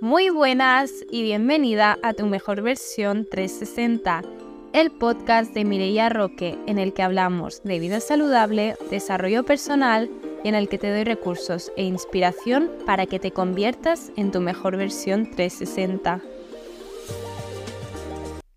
Muy buenas y bienvenida a tu mejor versión 360, el podcast de Mireia Roque en el que hablamos de vida saludable, desarrollo personal y en el que te doy recursos e inspiración para que te conviertas en tu mejor versión 360.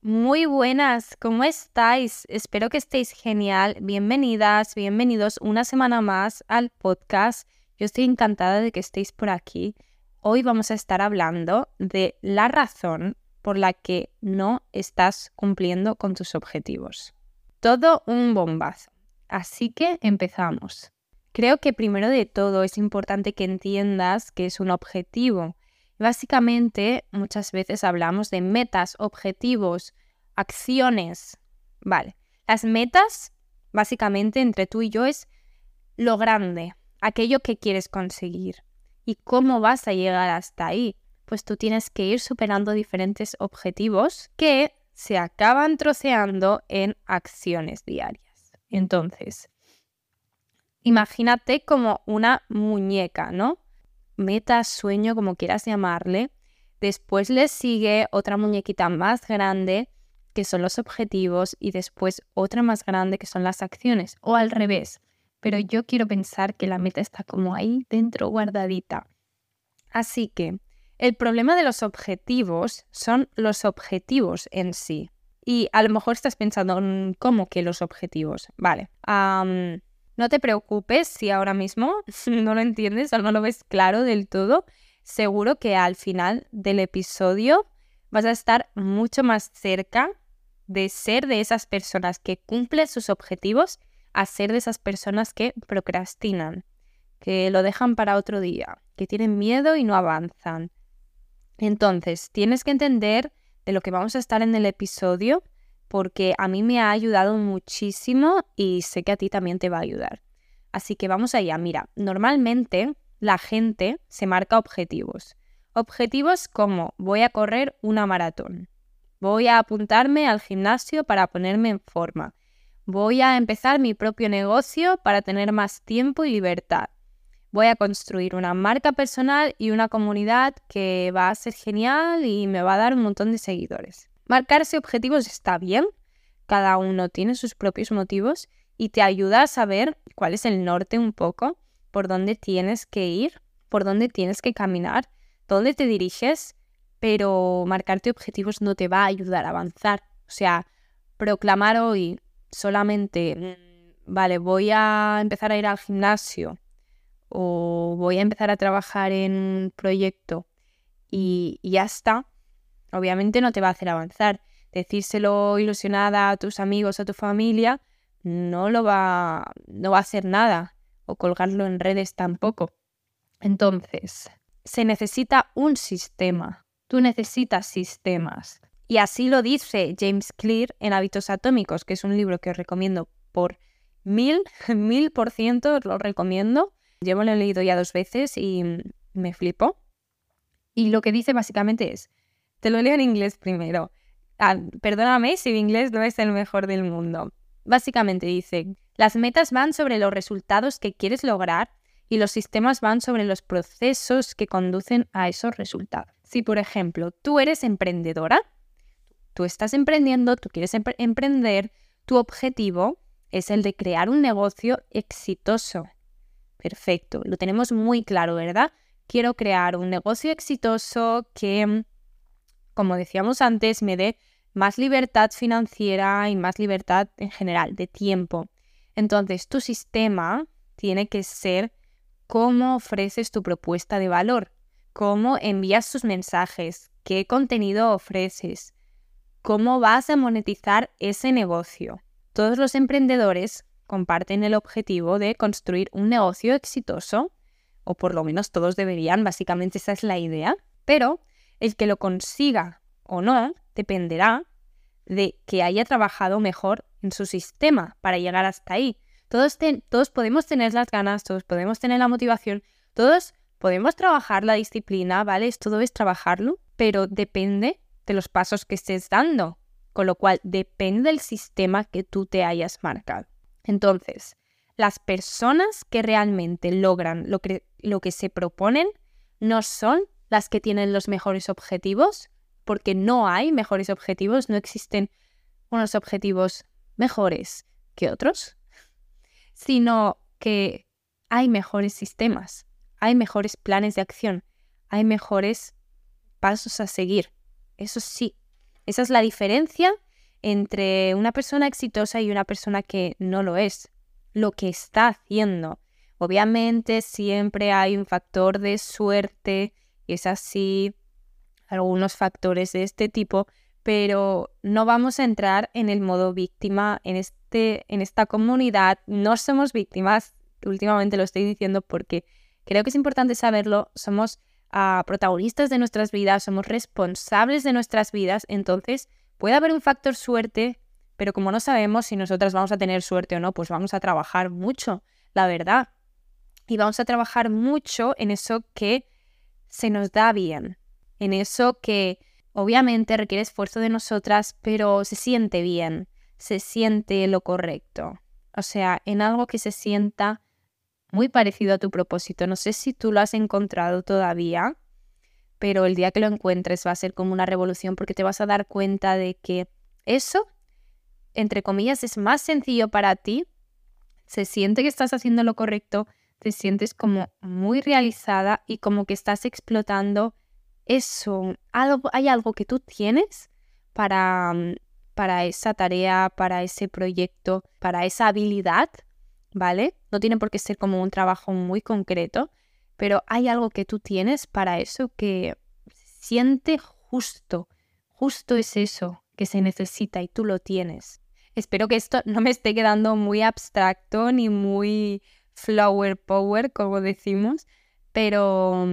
Muy buenas, ¿cómo estáis? Espero que estéis genial. Bienvenidas, bienvenidos una semana más al podcast. Yo estoy encantada de que estéis por aquí hoy vamos a estar hablando de la razón por la que no estás cumpliendo con tus objetivos. Todo un bombazo. Así que empezamos. Creo que primero de todo es importante que entiendas que es un objetivo. Básicamente, muchas veces hablamos de metas, objetivos, acciones. Vale, las metas, básicamente, entre tú y yo es lo grande, aquello que quieres conseguir. ¿Y cómo vas a llegar hasta ahí? Pues tú tienes que ir superando diferentes objetivos que se acaban troceando en acciones diarias. Entonces, imagínate como una muñeca, ¿no? Meta, sueño, como quieras llamarle. Después le sigue otra muñequita más grande, que son los objetivos, y después otra más grande, que son las acciones. O al revés, pero yo quiero pensar que la meta está como ahí dentro guardadita. Así que el problema de los objetivos son los objetivos en sí. Y a lo mejor estás pensando, mm, ¿cómo que los objetivos? Vale. no te preocupes si ahora mismo no lo entiendes o no lo ves claro del todo. Seguro que al final del episodio vas a estar mucho más cerca de ser de esas personas que cumplen sus objetivos a ser de esas personas que procrastinan, que lo dejan para otro día, que tienen miedo y no avanzan. Entonces, tienes que entender de lo que vamos a estar en el episodio porque a mí me ha ayudado muchísimo y sé que a ti también te va a ayudar. Así que vamos allá. Mira, normalmente la gente se marca objetivos. Objetivos como voy a correr una maratón, voy a apuntarme al gimnasio para ponerme en forma, Voy a empezar mi propio negocio para tener más tiempo y libertad. Voy a construir una marca personal y una comunidad que va a ser genial y me va a dar un montón de seguidores. Marcarse objetivos está bien, cada uno tiene sus propios motivos y te ayuda a saber cuál es el norte un poco, por dónde tienes que ir, por dónde tienes que caminar, dónde te diriges, pero marcarte objetivos no te va a ayudar a avanzar. O sea, proclamar hoy solamente, mm, vale, voy a empezar a ir al gimnasio o voy a empezar a trabajar en un proyecto y, ya está, obviamente no te va a hacer avanzar. Decírselo ilusionada a tus amigos, a tu familia, no lo va, no va a hacer nada. O colgarlo en redes tampoco. Entonces, se necesita un sistema. Tú necesitas sistemas. Y así lo dice James Clear en Hábitos Atómicos, que es un libro que os recomiendo por mil, mil por ciento, lo recomiendo. Yo me lo he leído ya dos veces y me flipo. Y lo que dice básicamente es, te lo leo en inglés primero. Ah, perdóname si mi inglés no es el mejor del mundo. Básicamente dice, las metas van sobre los resultados que quieres lograr y los sistemas van sobre los procesos que conducen a esos resultados. Si, por ejemplo, tú eres emprendedora, tú estás emprendiendo, tú quieres emprender, tu objetivo es el de crear un negocio exitoso. Perfecto, lo tenemos muy claro, ¿verdad? Quiero crear un negocio exitoso que, como decíamos antes, me dé más libertad financiera y más libertad en general de tiempo. Entonces, tu sistema tiene que ser cómo ofreces tu propuesta de valor, cómo envías tus mensajes, qué contenido ofreces, cómo vas a monetizar ese negocio. Todos los emprendedores comparten el objetivo de construir un negocio exitoso, o por lo menos todos deberían, básicamente esa es la idea, pero el que lo consiga o no dependerá de que haya trabajado mejor en su sistema para llegar hasta ahí. Todos, todos podemos tener las ganas, todos podemos tener la motivación, todos podemos trabajar la disciplina, ¿vale? Todo es trabajarlo, pero depende de los pasos que estés dando, con lo cual depende del sistema que tú te hayas marcado. Entonces, las personas que realmente logran lo que, lo que se proponen no son las que tienen los mejores objetivos, porque no hay mejores objetivos, no existen unos objetivos mejores que otros, sino que hay mejores sistemas, hay mejores planes de acción, hay mejores pasos a seguir. Eso sí, esa es la diferencia entre una persona exitosa y una persona que no lo es, lo que está haciendo. Obviamente siempre hay un factor de suerte, es así, algunos factores de este tipo, pero no vamos a entrar en el modo víctima en, este, en esta comunidad. No somos víctimas, últimamente lo estoy diciendo porque creo que es importante saberlo, somos protagonistas de nuestras vidas, somos responsables de nuestras vidas, entonces puede haber un factor suerte, pero como no sabemos si nosotras vamos a tener suerte o no, pues vamos a trabajar mucho, la verdad. Y vamos a trabajar mucho en eso que se nos da bien, en eso que obviamente requiere esfuerzo de nosotras, pero se siente bien, se siente lo correcto. O sea, en algo que se sienta muy parecido a tu propósito. No sé si tú lo has encontrado todavía, pero el día que lo encuentres va a ser como una revolución porque te vas a dar cuenta de que eso, entre comillas, es más sencillo para ti. Se siente que estás haciendo lo correcto, te sientes como muy realizada y como que estás explotando eso. Algo, hay algo que tú tienes para, mm, para esa tarea, para ese proyecto, para esa habilidad ¿vale? No tiene por qué ser como un trabajo muy concreto, pero hay algo que tú tienes para eso que siente justo. Justo es eso que se necesita y tú lo tienes. Espero que esto no me esté quedando muy abstracto ni muy flower power, como decimos, pero,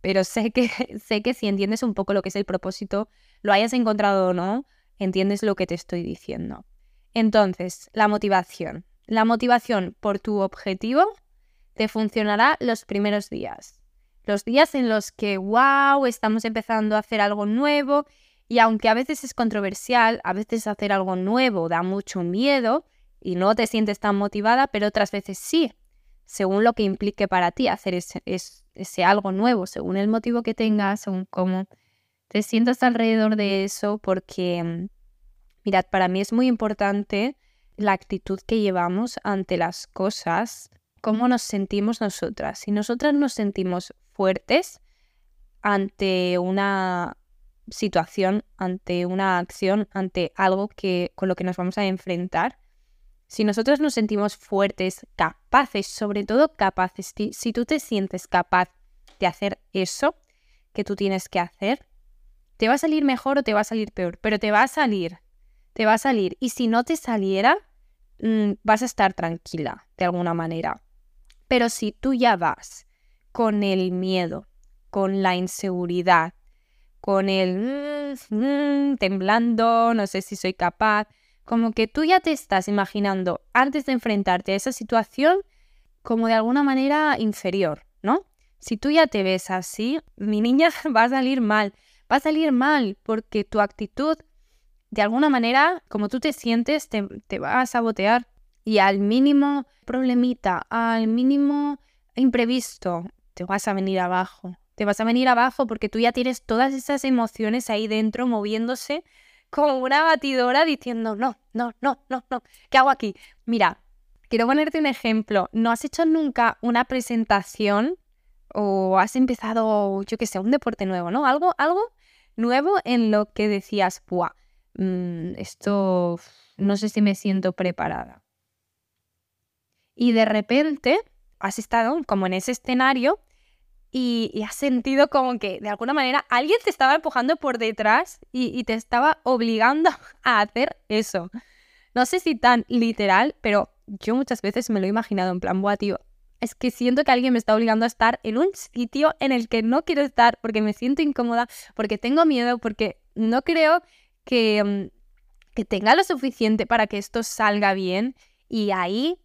pero sé, que, sé que si entiendes un poco lo que es el propósito, lo hayas encontrado o no, entiendes lo que te estoy diciendo. Entonces, la motivación. La motivación por tu objetivo te funcionará los primeros días. Los días en los que, wow, estamos empezando a hacer algo nuevo y aunque a veces es controversial, a veces hacer algo nuevo da mucho miedo y no te sientes tan motivada, pero otras veces sí, según lo que implique para ti hacer ese, ese algo nuevo, según el motivo que tengas, según cómo te sientas alrededor de eso, porque, mm, mirad, para mí es muy importante la actitud que llevamos ante las cosas, cómo nos sentimos nosotras. Si nosotras nos sentimos fuertes ante una situación, ante una acción, ante algo que con lo que nos vamos a enfrentar, si nosotros nos sentimos fuertes, capaces, sobre todo capaces, si tú te sientes capaz de hacer eso que tú tienes que hacer, te va a salir mejor o te va a salir peor, pero te va a salir te va a salir. Y si no te saliera, mm, vas a estar tranquila de alguna manera. Pero si tú ya vas con el miedo, con la inseguridad, con el mm, mm, temblando, no sé si soy capaz, como que tú ya te estás imaginando antes de enfrentarte a esa situación como de alguna manera inferior, ¿no? Si tú ya te ves así, mi niña va a salir mal, va a salir mal porque tu actitud de alguna manera, como tú te sientes, te, te va a sabotear. Y al mínimo problemita, al mínimo imprevisto, te vas a venir abajo. Te vas a venir abajo porque tú ya tienes todas esas emociones ahí dentro moviéndose como una batidora diciendo, no, no, no, no, no, ¿qué hago aquí? Mira, quiero ponerte un ejemplo. ¿No has hecho nunca una presentación o has empezado, yo qué sé, un deporte nuevo, ¿no? Algo, algo nuevo en lo que decías, ¡buah! Mm, esto no sé si me siento preparada. Y de repente has estado como en ese escenario y, has sentido como que de alguna manera alguien te estaba empujando por detrás y, te estaba obligando a hacer eso. No sé si tan literal, pero yo muchas veces me lo he imaginado en plan, buah, tío, es que siento que alguien me está obligando a estar en un sitio en el que no quiero estar porque me siento incómoda, porque tengo miedo, porque no creo que, mm, que tenga lo suficiente para que esto salga bien y ahí,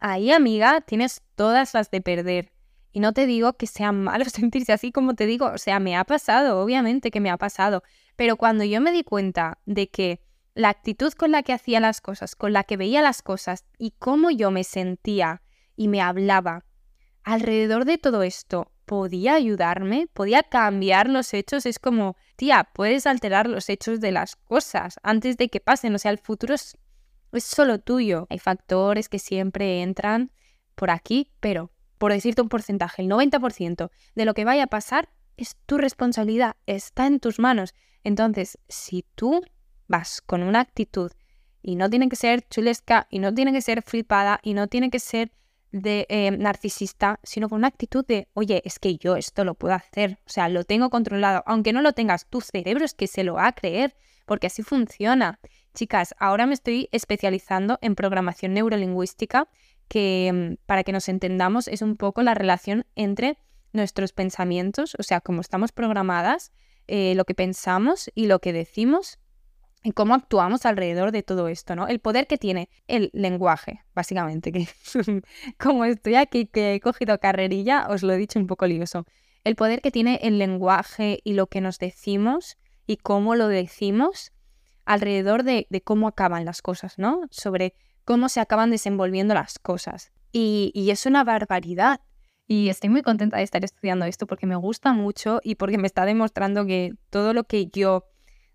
ahí amiga, tienes todas las de perder. Y no te digo que sea malo sentirse así como te digo, o sea, me ha pasado, obviamente que me ha pasado, pero cuando yo me di cuenta de que la actitud con la que hacía las cosas, con la que veía las cosas y cómo yo me sentía y me hablaba alrededor de todo esto podía ayudarme, podía cambiar los hechos. Es como, tía, puedes alterar los hechos de las cosas antes de que pasen. O sea, el futuro es, solo tuyo. Hay factores que siempre entran por aquí, pero por decirte un porcentaje, el 90% de lo que vaya a pasar es tu responsabilidad, está en tus manos. Entonces, si tú vas con una actitud y no tiene que ser chulesca y no tiene que ser flipada y no tiene que ser de eh, narcisista, sino con una actitud de, oye, es que yo esto lo puedo hacer, o sea, lo tengo controlado, aunque no lo tengas, tu cerebro es que se lo va a creer, porque así funciona. Chicas, ahora me estoy especializando en programación neurolingüística, que mm, para que nos entendamos es un poco la relación entre nuestros pensamientos, o sea, cómo estamos programadas, eh, lo que pensamos y lo que decimos y cómo actuamos alrededor de todo esto, ¿no? El poder que tiene el lenguaje, básicamente, que como estoy aquí, que he cogido carrerilla, os lo he dicho un poco lioso. El poder que tiene el lenguaje y lo que nos decimos y cómo lo decimos alrededor de, cómo acaban las cosas, ¿no? Sobre cómo se acaban desenvolviendo las cosas. Y, y es una barbaridad. Y estoy muy contenta de estar estudiando esto porque me gusta mucho y porque me está demostrando que todo lo que yo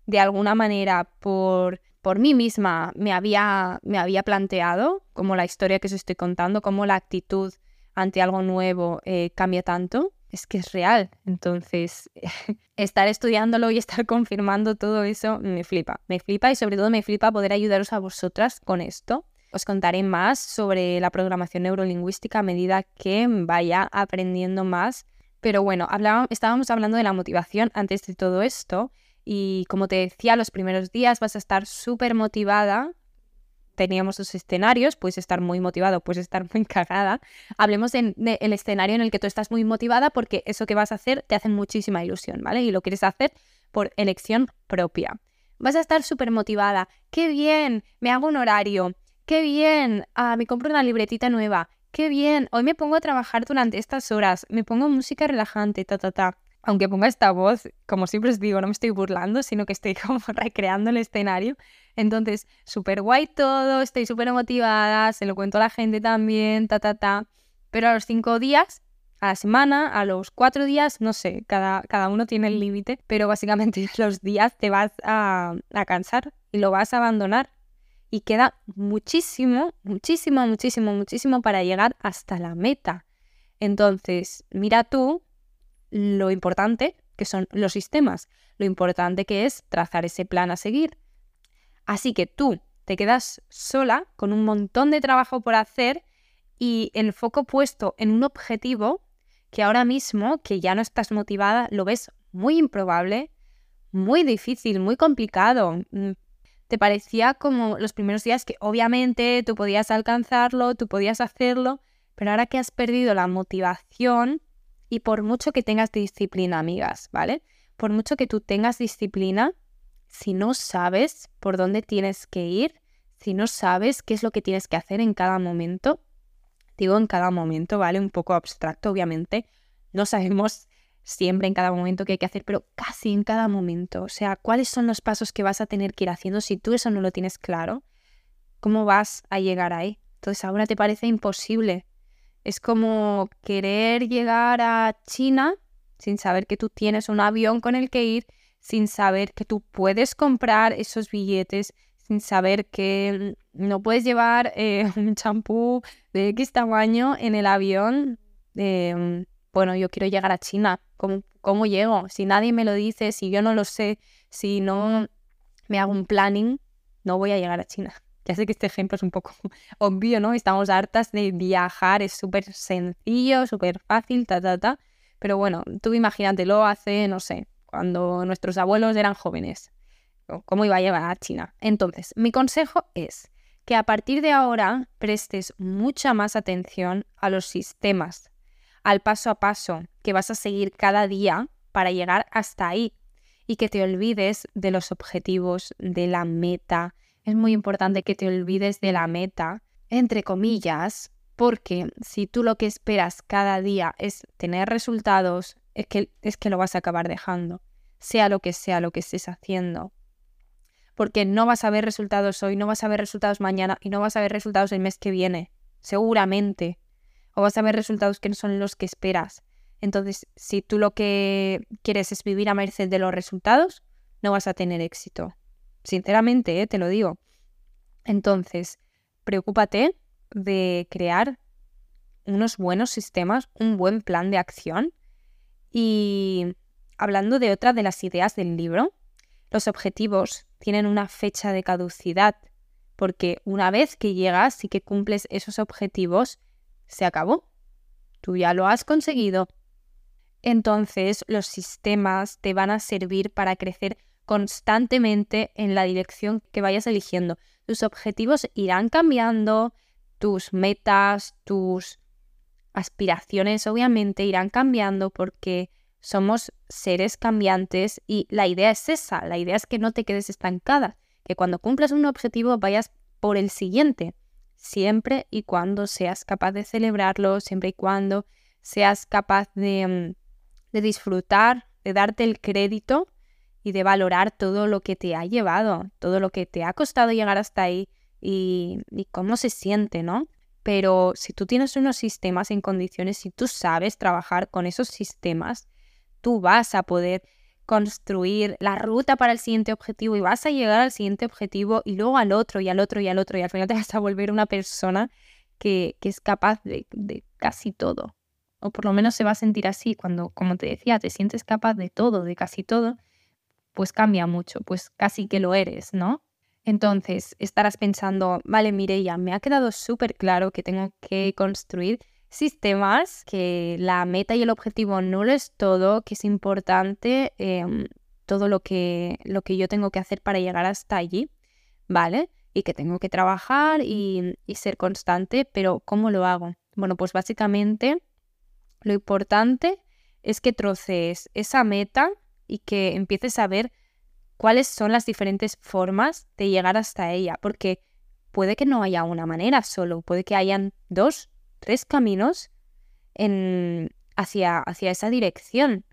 de alguna manera por, por mí misma me había, me había planteado, como la historia que os estoy contando, cómo la actitud ante algo nuevo eh, cambia tanto, es que es real. Entonces, estar estudiándolo y estar confirmando todo eso me flipa, me flipa y sobre todo me flipa poder ayudaros a vosotras con esto. Os contaré más sobre la programación neurolingüística a medida que vaya aprendiendo más. Pero bueno, estábamos hablando de la motivación antes de todo esto y como te decía, los primeros días vas a estar súper motivada. Teníamos los escenarios, puedes estar muy motivado, puedes estar muy cagada. Hablemos del escenario en el que tú estás muy motivada porque eso que vas a hacer te hace muchísima ilusión, ¿vale? Y lo quieres hacer por elección propia. Vas a estar súper motivada. ¡Qué bien! Me hago un horario. ¡Qué bien! Ah, me compro una libretita nueva. ¡Qué bien! Hoy me pongo a trabajar durante estas horas. Me pongo música relajante, ta, ta, ta aunque ponga esta voz, como siempre os digo, no me estoy burlando, sino que estoy como recreando el escenario. Entonces, súper guay todo, estoy súper motivada, se lo cuento a la gente también, ta, ta, ta. Pero a los cinco días, a la semana, a los cuatro días, no sé, cada, cada uno tiene el límite, pero básicamente los días te vas a, a cansar y lo vas a abandonar. Y queda muchísimo, muchísimo, muchísimo, muchísimo para llegar hasta la meta. Entonces, mira tú lo importante que son los sistemas, lo importante que es trazar ese plan a seguir. Así que tú te quedas sola con un montón de trabajo por hacer y el foco puesto en un objetivo que ahora mismo, que ya no estás motivada, lo ves muy improbable, muy difícil, muy complicado. Mm, te parecía como los primeros días que obviamente tú podías alcanzarlo, tú podías hacerlo, pero ahora que has perdido la motivación, y por mucho que tengas disciplina, amigas, ¿vale? Por mucho que tú tengas disciplina, si no sabes por dónde tienes que ir, si no sabes qué es lo que tienes que hacer en cada momento, digo en cada momento, ¿vale? Un poco abstracto, obviamente. No sabemos siempre en cada momento qué hay que hacer, pero casi en cada momento. O sea, ¿cuáles son los pasos que vas a tener que ir haciendo si tú eso no lo tienes claro? ¿Cómo vas a llegar ahí? Entonces ahora te parece imposible es como querer llegar a China sin saber que tú tienes un avión con el que ir, sin saber que tú puedes comprar esos billetes, sin saber que no puedes llevar eh, un champú de X tamaño en el avión. Em, bueno, yo quiero llegar a China. ¿Cómo, ¿Cómo llego? Si nadie me lo dice, si yo no lo sé, si no me hago un planning, no voy a llegar a China. Ya sé que este ejemplo es un poco obvio, ¿no? Estamos hartas de viajar, es súper sencillo, súper fácil, ta, ta, ta. Pero bueno, tú imagínatelo hace, no sé, cuando nuestros abuelos eran jóvenes. ¿Cómo iba a llevar a China? Entonces, mi consejo es que a partir de ahora prestes mucha más atención a los sistemas, al paso a paso que vas a seguir cada día para llegar hasta ahí y que te olvides de los objetivos, de la meta, es muy importante que te olvides de la meta, entre comillas, porque si tú lo que esperas cada día es tener resultados, es que, es que lo vas a acabar dejando, sea lo que sea lo que estés haciendo. Porque no vas a ver resultados hoy, no vas a ver resultados mañana y no vas a ver resultados el mes que viene, seguramente. O vas a ver resultados que no son los que esperas. Entonces, si tú lo que quieres es vivir a merced de los resultados, no vas a tener éxito. Sinceramente, ¿eh? te lo digo. Entonces, preocúpate de crear unos buenos sistemas, un buen plan de acción. Y hablando de otra de las ideas del libro, los objetivos tienen una fecha de caducidad, porque una vez que llegas y que cumples esos objetivos, se acabó. Tú ya lo has conseguido. Entonces los sistemas te van a servir para crecer constantemente en la dirección que vayas eligiendo. Tus objetivos irán cambiando, tus metas, tus aspiraciones obviamente irán cambiando porque somos seres cambiantes y la idea es esa, la idea es que no te quedes estancada, que cuando cumplas un objetivo vayas por el siguiente, siempre y cuando seas capaz de celebrarlo, siempre y cuando seas capaz de, mm, de disfrutar, de darte el crédito y de valorar todo lo que te ha llevado, todo lo que te ha costado llegar hasta ahí y, cómo se siente, ¿no? Pero si tú tienes unos sistemas en condiciones, y tú sabes trabajar con esos sistemas, tú vas a poder construir la ruta para el siguiente objetivo y vas a llegar al siguiente objetivo y luego al otro y al otro y al otro y al final te vas a volver una persona que, es capaz de, de, casi todo. O por lo menos se va a sentir así cuando, como te decía, te sientes capaz de todo, de casi todo, pues cambia mucho, pues casi que lo eres, ¿no? Entonces estarás pensando, vale, Mireia, me ha quedado súper claro que tengo que construir sistemas, que la meta y el objetivo no lo es todo, que es importante em, todo lo que, lo que yo tengo que hacer para llegar hasta allí, ¿vale? Y que tengo que trabajar y, y ser constante, pero ¿cómo lo hago? Bueno, pues básicamente lo importante es que trocees esa meta y que empieces a ver cuáles son las diferentes formas de llegar hasta ella, porque puede que no haya una manera solo, puede que hayan dos, tres caminos en, hacia, hacia esa dirección.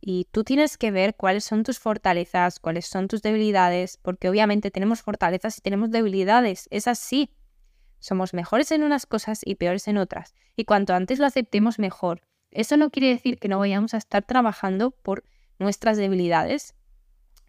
Y tú tienes que ver cuáles son tus fortalezas, cuáles son tus debilidades, porque obviamente tenemos fortalezas y tenemos debilidades, es así. Somos mejores en unas cosas y peores en otras. Y cuanto antes lo aceptemos mejor. Eso no quiere decir que no vayamos a estar trabajando por nuestras debilidades,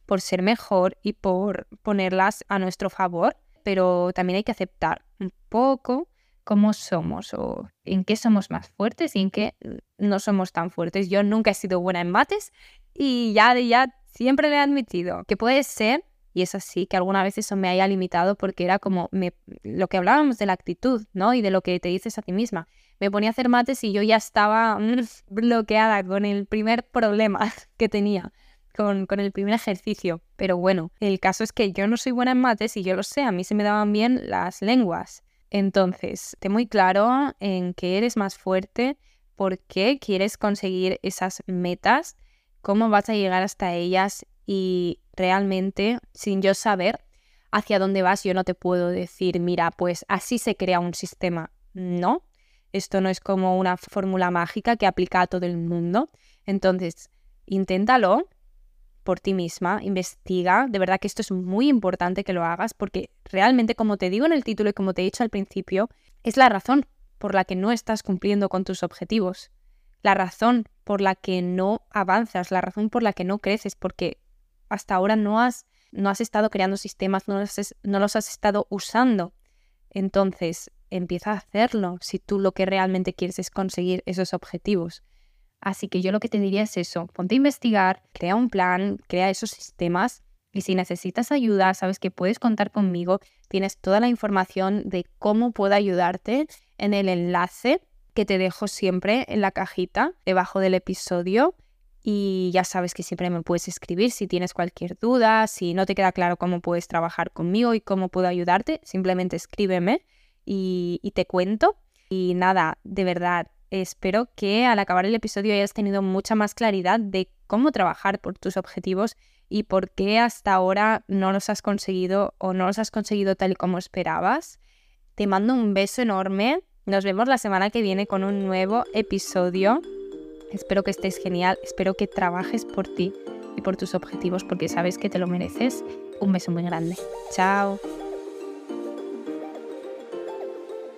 por ser mejor y por ponerlas a nuestro favor, pero también hay que aceptar un poco cómo somos o en qué somos más fuertes y en qué no somos tan fuertes. Yo nunca he sido buena en mates y ya de ya siempre le he admitido que puede ser, y es así, que alguna vez eso me haya limitado porque era como me, lo que hablábamos de la actitud, ¿no? Y de lo que te dices a ti misma. Me ponía a hacer mates y yo ya estaba mm, bloqueada con el primer problema que tenía con, el primer ejercicio. Pero bueno, el caso es que yo no soy buena en mates y yo lo sé, a mí se me daban bien las lenguas. Entonces, ten muy claro en qué eres más fuerte, por qué quieres conseguir esas metas, cómo vas a llegar hasta ellas y realmente, sin yo saber hacia dónde vas, yo no te puedo decir, mira, pues así se crea un sistema. No, esto no es como una fórmula mágica que aplica a todo el mundo. Entonces, inténtalo, por ti misma, investiga, de verdad que esto es muy importante que lo hagas porque realmente, como te digo en el título y como te he dicho al principio, es la razón por la que no estás cumpliendo con tus objetivos, la razón por la que no avanzas, la razón por la que no creces, porque hasta ahora no has, no has estado creando sistemas, no los, no los has estado usando. Entonces, empieza a hacerlo si tú lo que realmente quieres es conseguir esos objetivos. Así que yo lo que te diría es eso, ponte a investigar, crea un plan, crea esos sistemas y si necesitas ayuda, sabes que puedes contar conmigo, tienes toda la información de cómo puedo ayudarte en el enlace que te dejo siempre en la cajita debajo del episodio. Y ya sabes que siempre me puedes escribir si tienes cualquier duda, si no te queda claro cómo puedes trabajar conmigo y cómo puedo ayudarte, simplemente escríbeme y, te cuento. Y nada, de verdad, Espero que al acabar el episodio hayas tenido mucha más claridad de cómo trabajar por tus objetivos y por qué hasta ahora no los has conseguido o no los has conseguido tal y como esperabas. Te mando un beso enorme. Nos vemos la semana que viene con un nuevo episodio. Espero que estés genial, espero que trabajes por ti y por tus objetivos porque sabes que te lo mereces. Un beso muy grande. Chao.